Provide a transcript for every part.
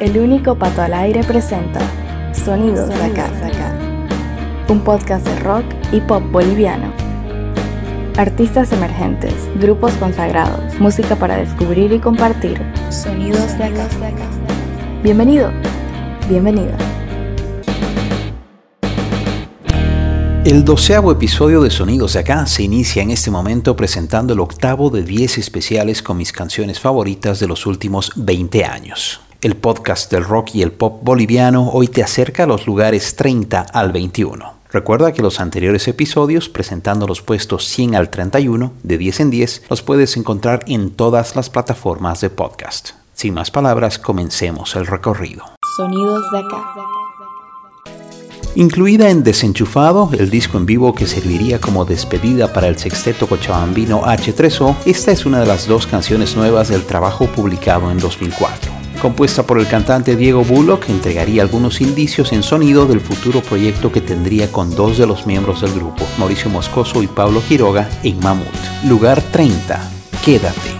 El único pato al aire presenta Sonidos de acá, un podcast de rock y pop boliviano. Artistas emergentes, grupos consagrados, música para descubrir y compartir. Sonidos de acá. Bienvenido, bienvenida. El doceavo episodio de Sonidos de Acá se inicia en este momento presentando el octavo de 10 especiales con mis canciones favoritas de los últimos 20 años. El podcast del rock y el pop boliviano hoy te acerca a los lugares 30 al 21. Recuerda que los anteriores episodios, presentando los puestos 100 al 31, de 10 en 10, los puedes encontrar en todas las plataformas de podcast. Sin más palabras, comencemos el recorrido. Sonidos de acá. Incluida en Desenchufado, el disco en vivo que serviría como despedida para el sexteto cochabambino H3O, esta es una de las dos canciones nuevas del trabajo publicado en 2004. Compuesta por el cantante Diego Bullock, entregaría algunos indicios en sonido del futuro proyecto que tendría con dos de los miembros del grupo, Mauricio Moscoso y Pablo Quiroga, en Mamut. Lugar 30. Quédate.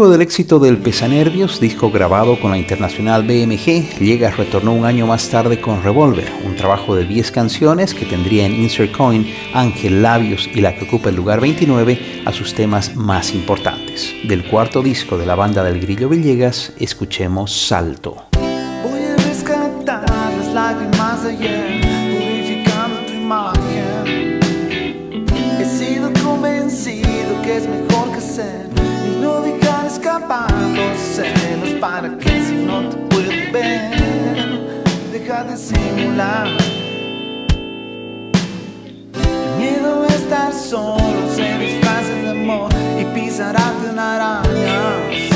Luego del éxito del Pesanervios, disco grabado con la internacional BMG, Llegas retornó un año más tarde con Revolver, un trabajo de 10 canciones que tendría en Insert Coin, Ángel Labios y la que ocupa el lugar 29 a sus temas más importantes. Del cuarto disco de la banda del Grillo Villegas, escuchemos Salto. Para que si no te puedo ver, deja de simular. El miedo a estar solo se disfraza de amor y pisará de arañas.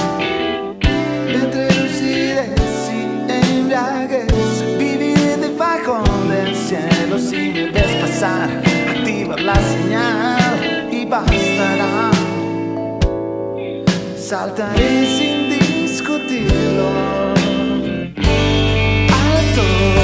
Entre lucidez y embriaguez, vivir debajo del cielo si me ves pasar, activa la señal y bastará. Saltaré sin I A todos.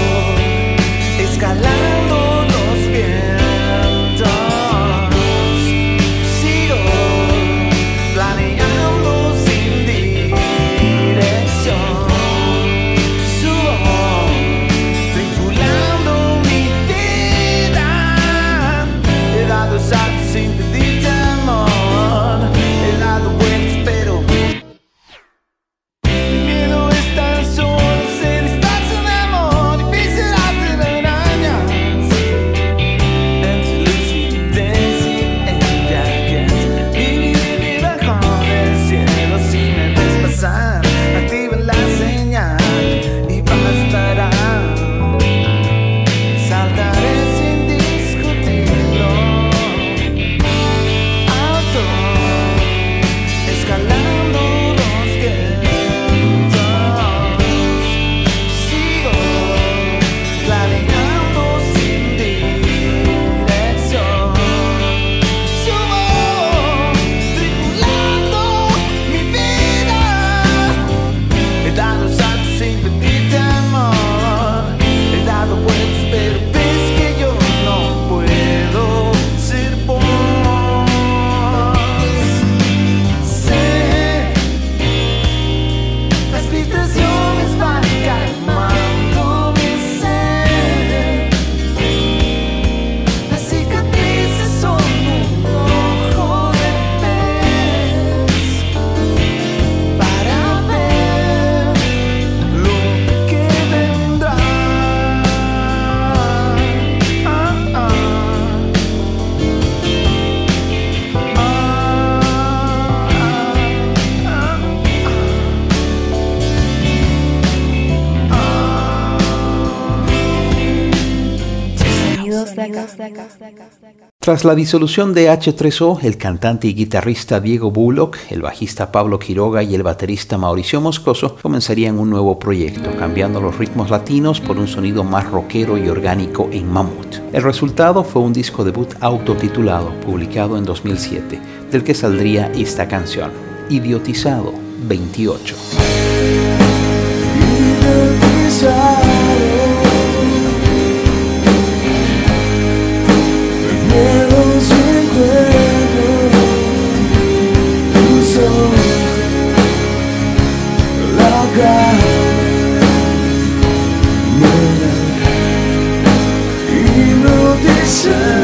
Tras la disolución de H3O, el cantante y guitarrista Diego Bullock, el bajista Pablo Quiroga y el baterista Mauricio Moscoso comenzarían un nuevo proyecto, cambiando los ritmos latinos por un sonido más rockero y orgánico en Mammoth. El resultado fue un disco debut autotitulado, publicado en 2007, del que saldría esta canción, Idiotizado 28. Si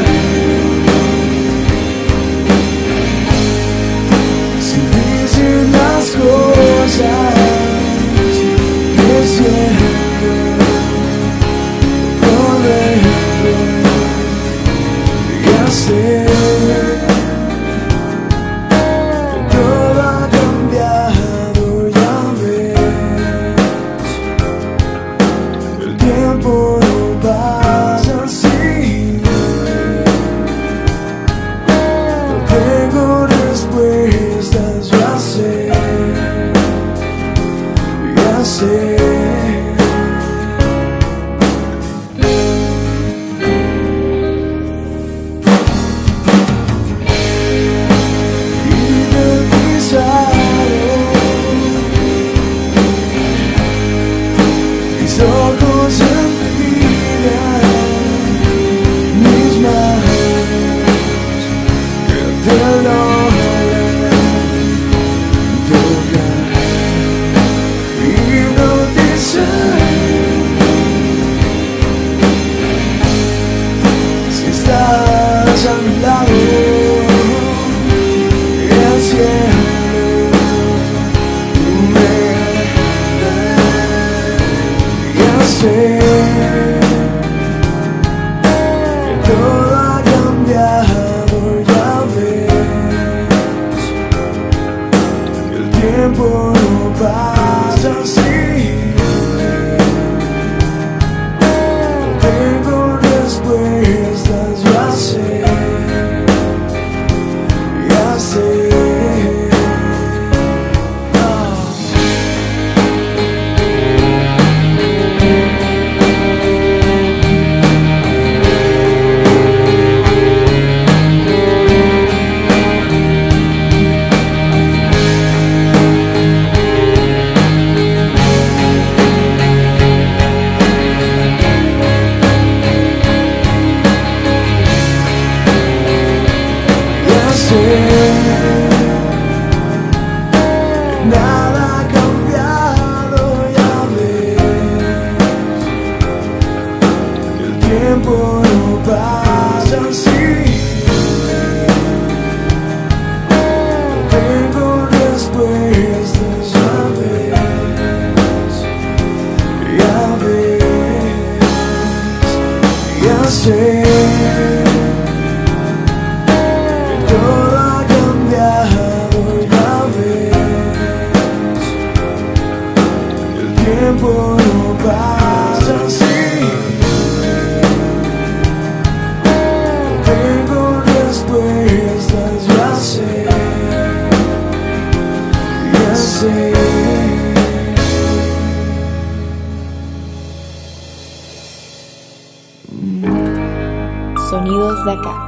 Sonidos de acá.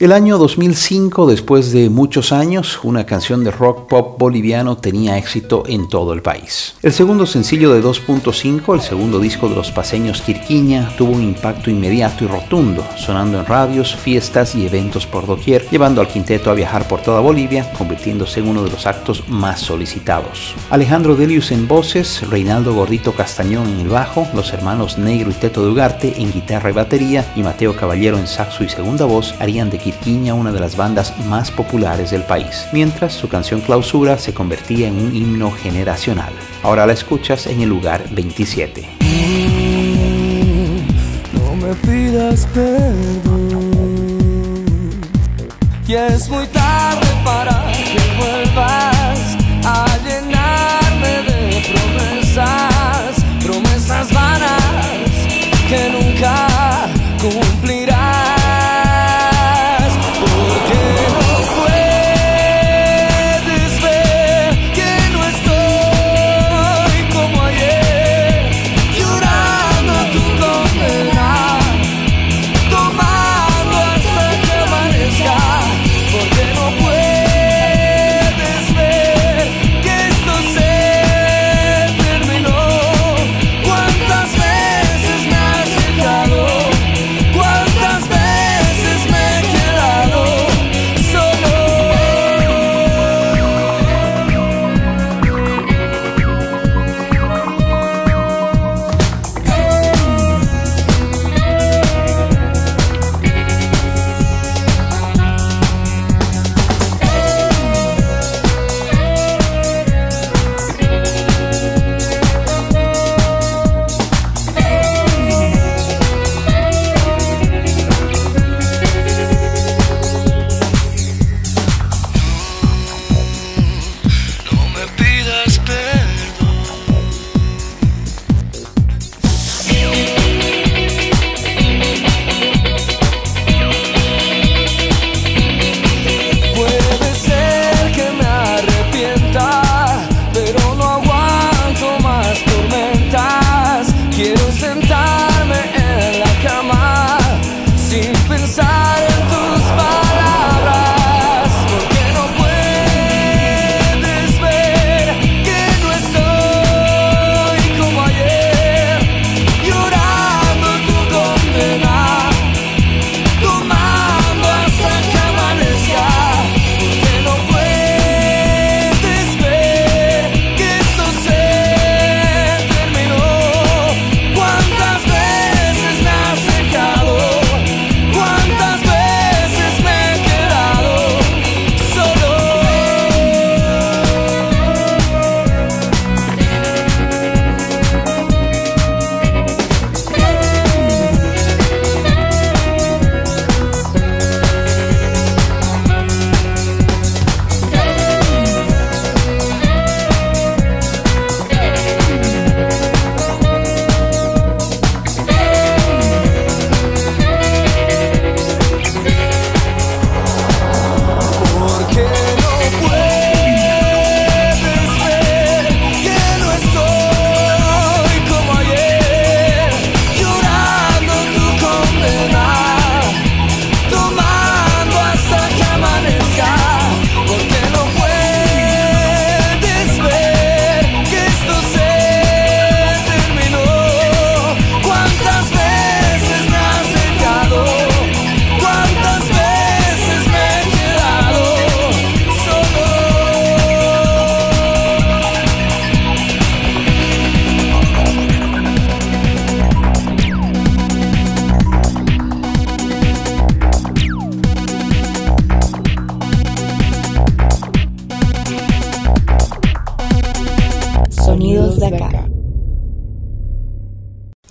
El año 2005, después de muchos años, una canción de rock pop boliviano tenía éxito en todo el país. El segundo sencillo de 2.5, el segundo disco de los paseños Quirquiña, tuvo un impacto inmediato y rotundo, sonando en radios, fiestas y eventos por doquier, llevando al quinteto a viajar por toda Bolivia, convirtiéndose en uno de los actos más solicitados. Alejandro Delius en voces, Reinaldo Gordito Castañón en el bajo, los hermanos Negro y Teto de Ugarte en guitarra y batería y Mateo Caballero en saxo y segunda voz harían de Quirquiña una de las bandas más populares del país, mientras su canción Clausura se convertía en un himno generacional. Ahora la escuchas en el lugar 27. No me pidas perdón, ya es muy tarde para que vuelvas a llenarme de promesas, promesas vanas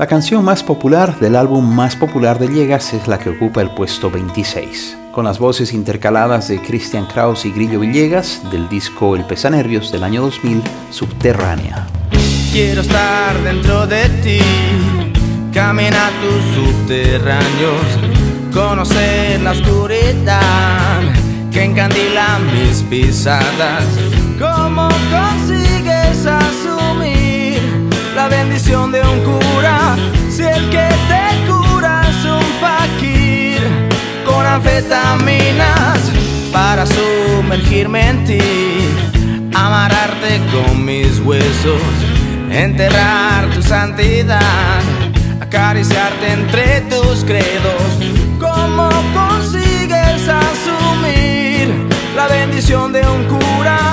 La canción más popular del álbum más popular de Llegas es la que ocupa el puesto 26, con las voces intercaladas de Christian Kraus y Grillo Villegas del disco El Pesanervios del año 2000, Subterránea. Quiero estar dentro de ti, caminar tus subterráneos, conocer la oscuridad que encandila mis pisadas. ¿Cómo asumir bendición de un cura si el que te cura es un fakir con anfetaminas para sumergirme en ti, amarrarte con mis huesos, enterrar tu santidad, acariciarte entre tus credos? ¿Cómo consigues asumir la bendición de un cura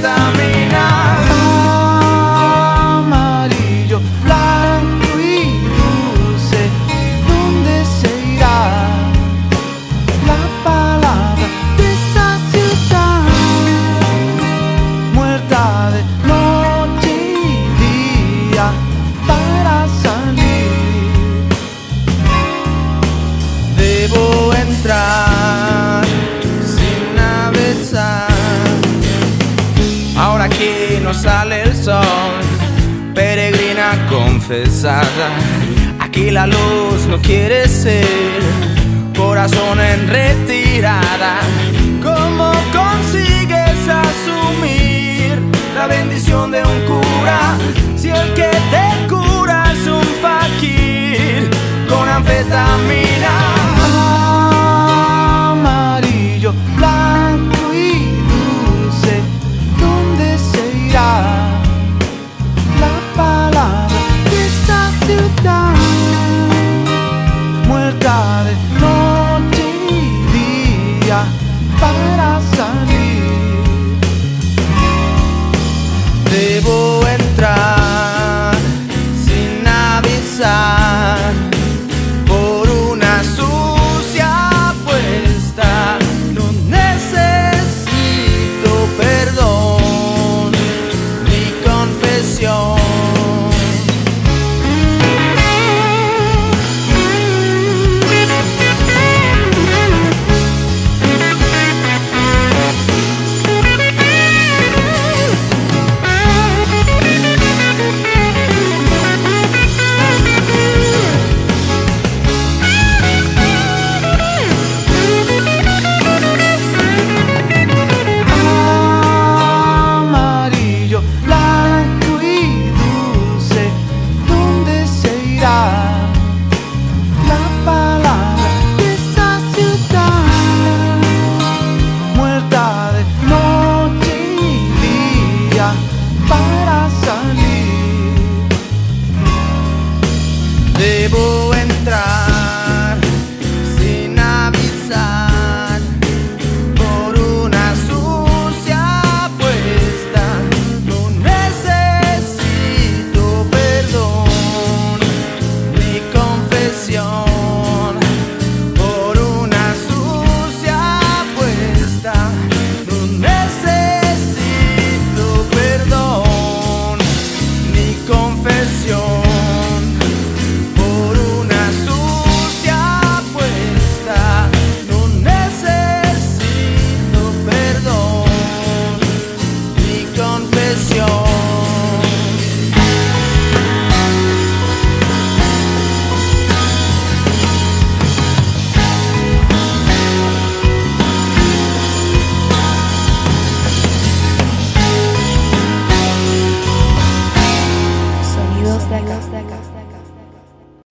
con anfetamina? Peregrina confesada. Aquí la luz no quiere ser, corazón en retirada. ¿Cómo consigues asumir la bendición de un cura si el que te cura es un fakir con anfetamina?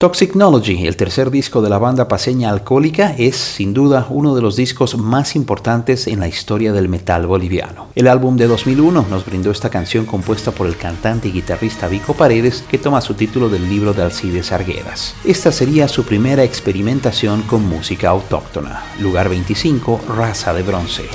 Toxicnology, el tercer disco de la banda paseña Alcohólica, es sin duda uno de los discos más importantes en la historia del metal boliviano. El álbum de 2001 nos brindó esta canción compuesta por el cantante y guitarrista Vico Paredes, que toma su título del libro de Alcides Arguedas. Esta sería su primera experimentación con música autóctona. Lugar 25, Raza de Bronce.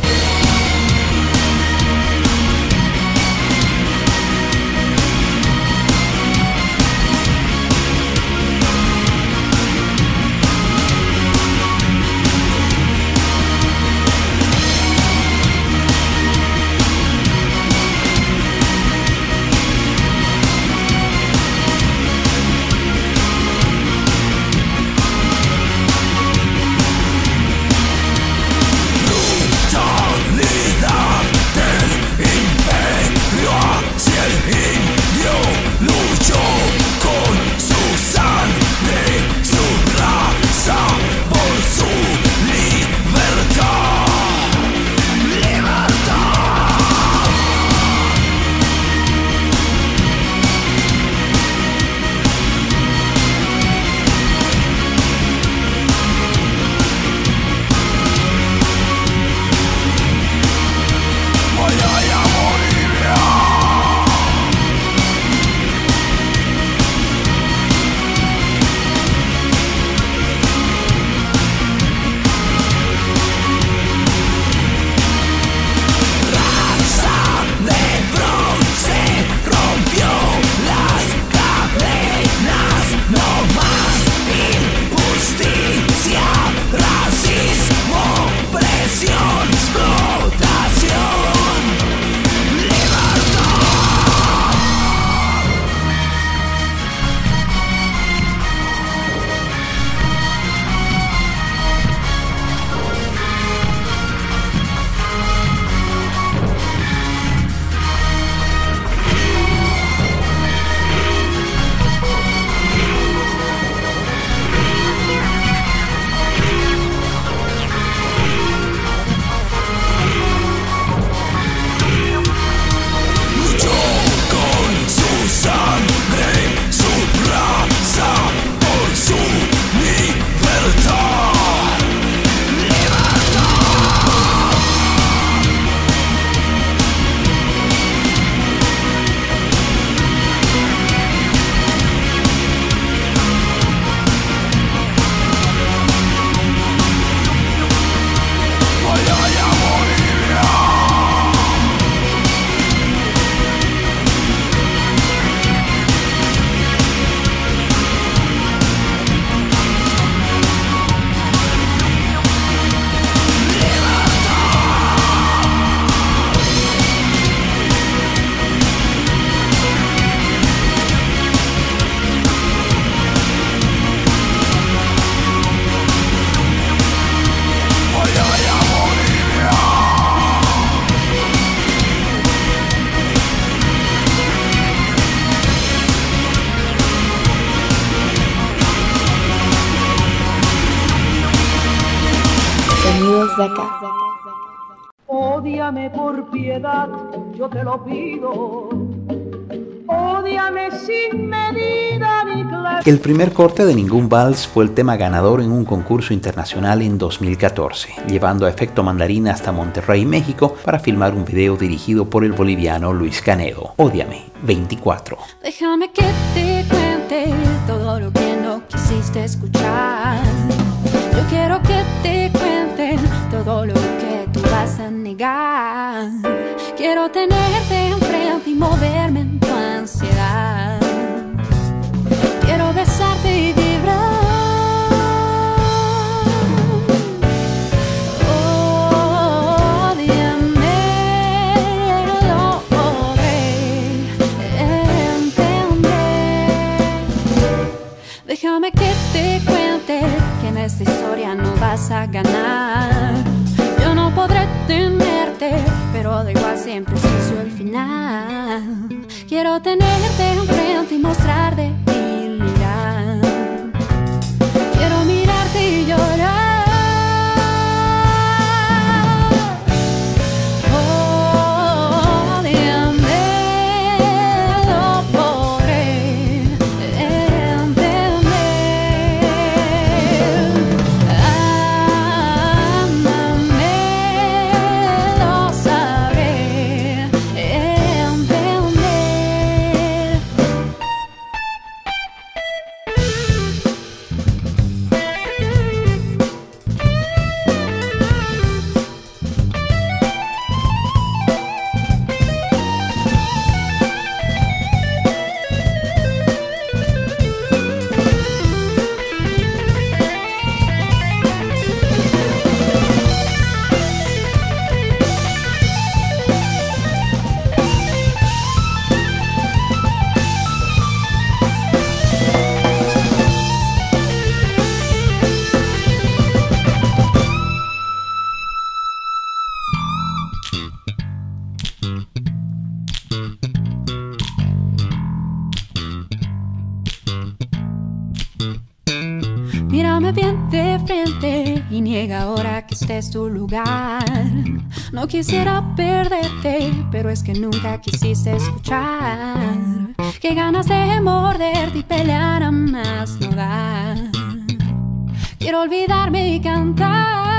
Sonidos de acá. Ódiame por piedad, yo te lo pido. Ódiame sin medida ni clase. El primer corte de Ningún Vals fue el tema ganador en un concurso internacional en 2014, llevando a efecto mandarina hasta Monterrey, México, para filmar un video dirigido por el boliviano Luis Canedo. Ódiame, 24. Déjame que te cuente todo lo que no quisiste escuchar. Yo quiero que te todo lo que tú vas a negar. Quiero tenerte enfrente y moverme en tu ansiedad. Quiero besarte y vibrar. Ódiame, lo podré entender. Déjame que te cuente que en esta historia no vas a ganar. Tenerte, pero da igual siempre es el final. Quiero tenerte enfrente y mostrar debilidad. Quiero mirarte y llorar. No quisiera perderte, pero es que nunca quisiste escuchar. Qué ganas de morderte y pelear a más no dar. Quiero olvidarme y cantar.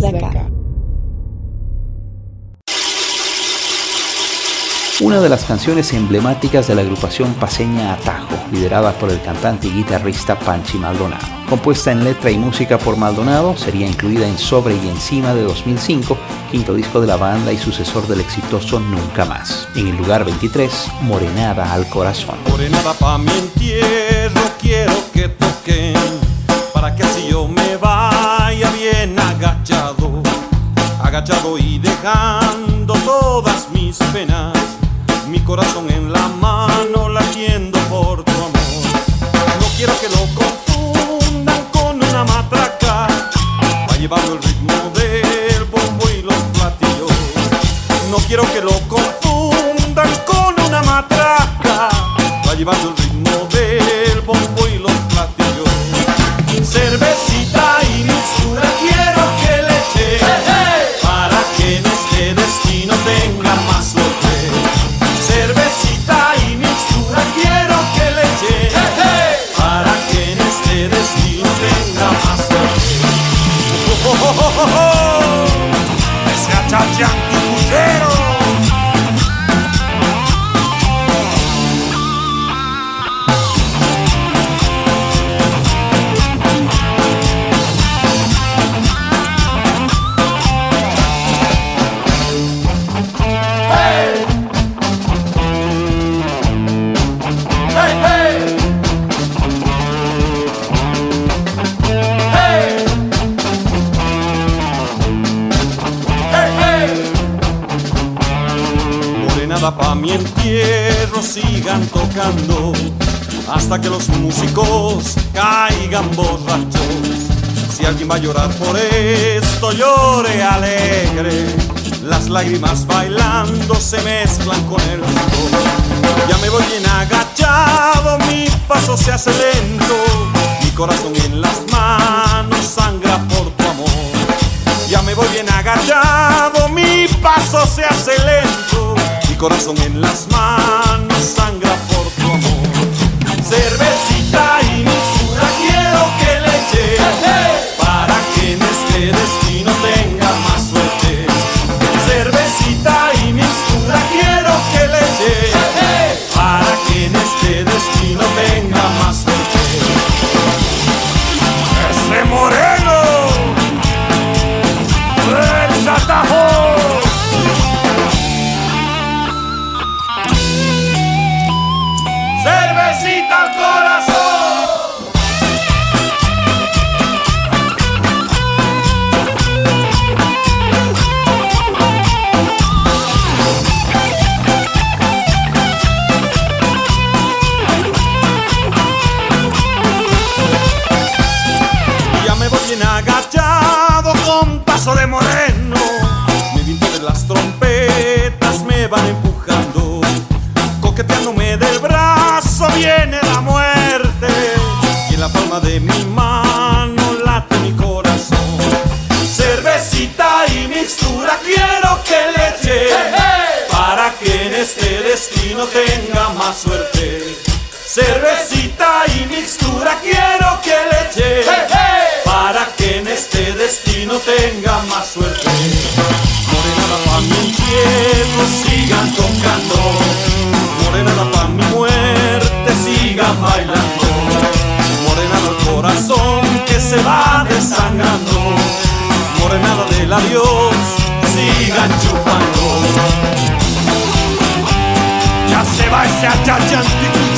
De acá. Una de las canciones emblemáticas de la agrupación paseña Atajo, liderada por el cantante y guitarrista Panchi Maldonado. Compuesta en letra y música por Maldonado, sería incluida en Sobre y Encima de 2005, quinto disco de la banda y sucesor del exitoso Nunca Más. En el lugar 23, Morenada al Corazón. Morenada pa' mi entierro quiero que toquen Para que así yo me Agachado y dejando todas mis penas Mi corazón en la mano latiendo por tu amor. No quiero que lo confundan con una matraca Va llevando el ritmo del bombo y los platillos. No quiero que lo confundan con una matraca Va llevando el hasta que los músicos caigan borrachos. Si alguien va a llorar por esto, llore alegre. Las lágrimas bailando se mezclan con el sudor. Ya me voy bien agachado, mi paso se hace lento. Mi corazón en las manos sangra por tu amor. Ya me voy bien agachado, mi paso se hace lento. Mi corazón en las manos sangra ya se va ese achache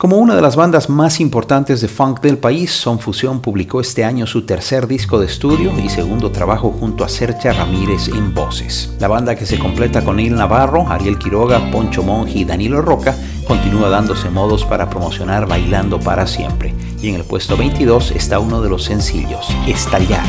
Como una de las bandas más importantes de funk del país, Son Fusión publicó este año su tercer disco de estudio y segundo trabajo junto a Sercha Ramírez en voces. La banda que se completa con Neil Navarro, Ariel Quiroga, Poncho Monji y Danilo Roca continúa dándose modos para promocionar Bailando para siempre. Y en el puesto 22 está uno de los sencillos, Estallar.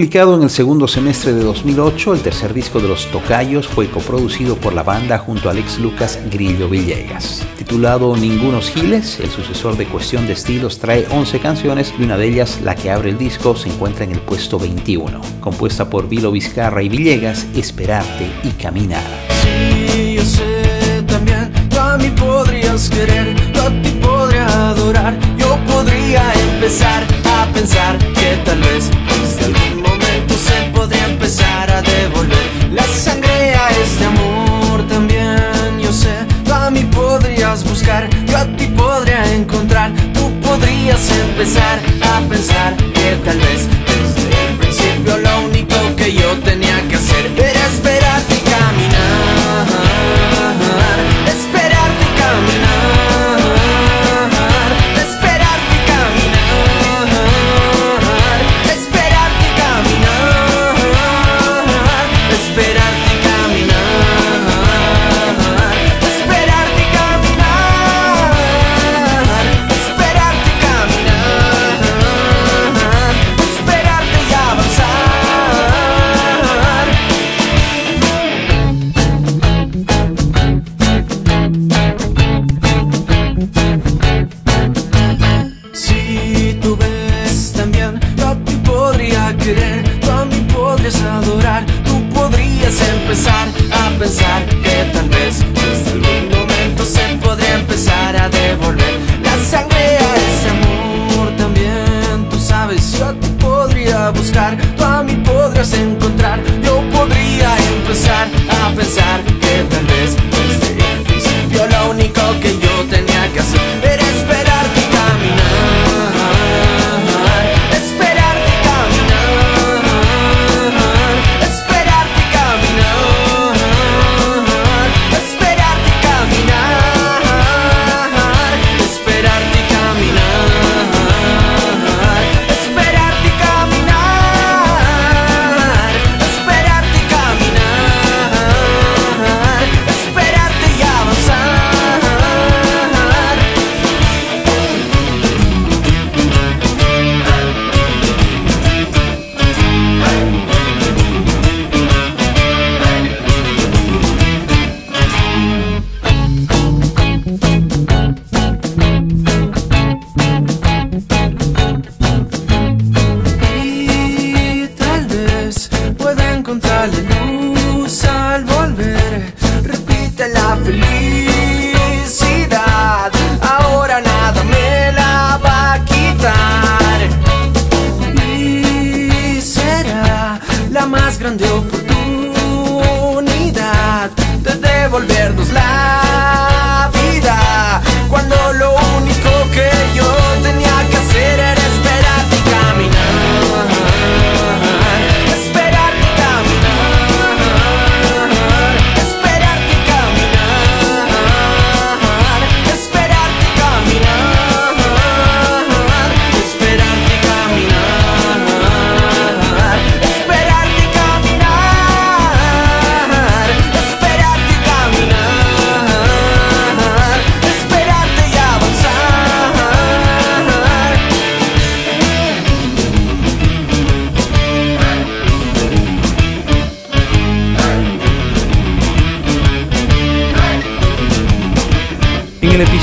Publicado en el segundo semestre de 2008, el tercer disco de Los Tocayos fue coproducido por la banda junto a Alex Lucas Grillo Villegas. Titulado Ningunos Giles, el sucesor de Cuestión de Estilos trae 11 canciones y una de ellas, la que abre el disco, se encuentra en el puesto 21. Compuesta por Vilo Vizcarra y Villegas, Esperarte y Caminar. Sí, yo sé también, tú a mí podrías querer, yo a ti podría adorar, yo podría empezar a pensar que tal vez podría empezar a devolver. La sangre a este amor también, yo sé, tú a mí podrías buscar, yo a ti podría encontrar, tú podrías empezar a pensar que tal vez desde el principio lo único que yo tenía que hacer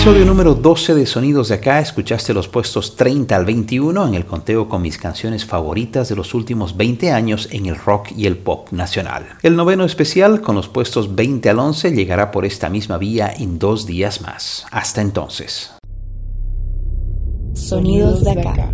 episodio número 12 de Sonidos de Acá escuchaste los puestos 30 al 21 en el conteo con mis canciones favoritas de los últimos 20 años en el rock y el pop nacional. El noveno especial con los puestos 20 al 11 llegará por esta misma vía en dos días más. Hasta entonces. Sonidos de acá.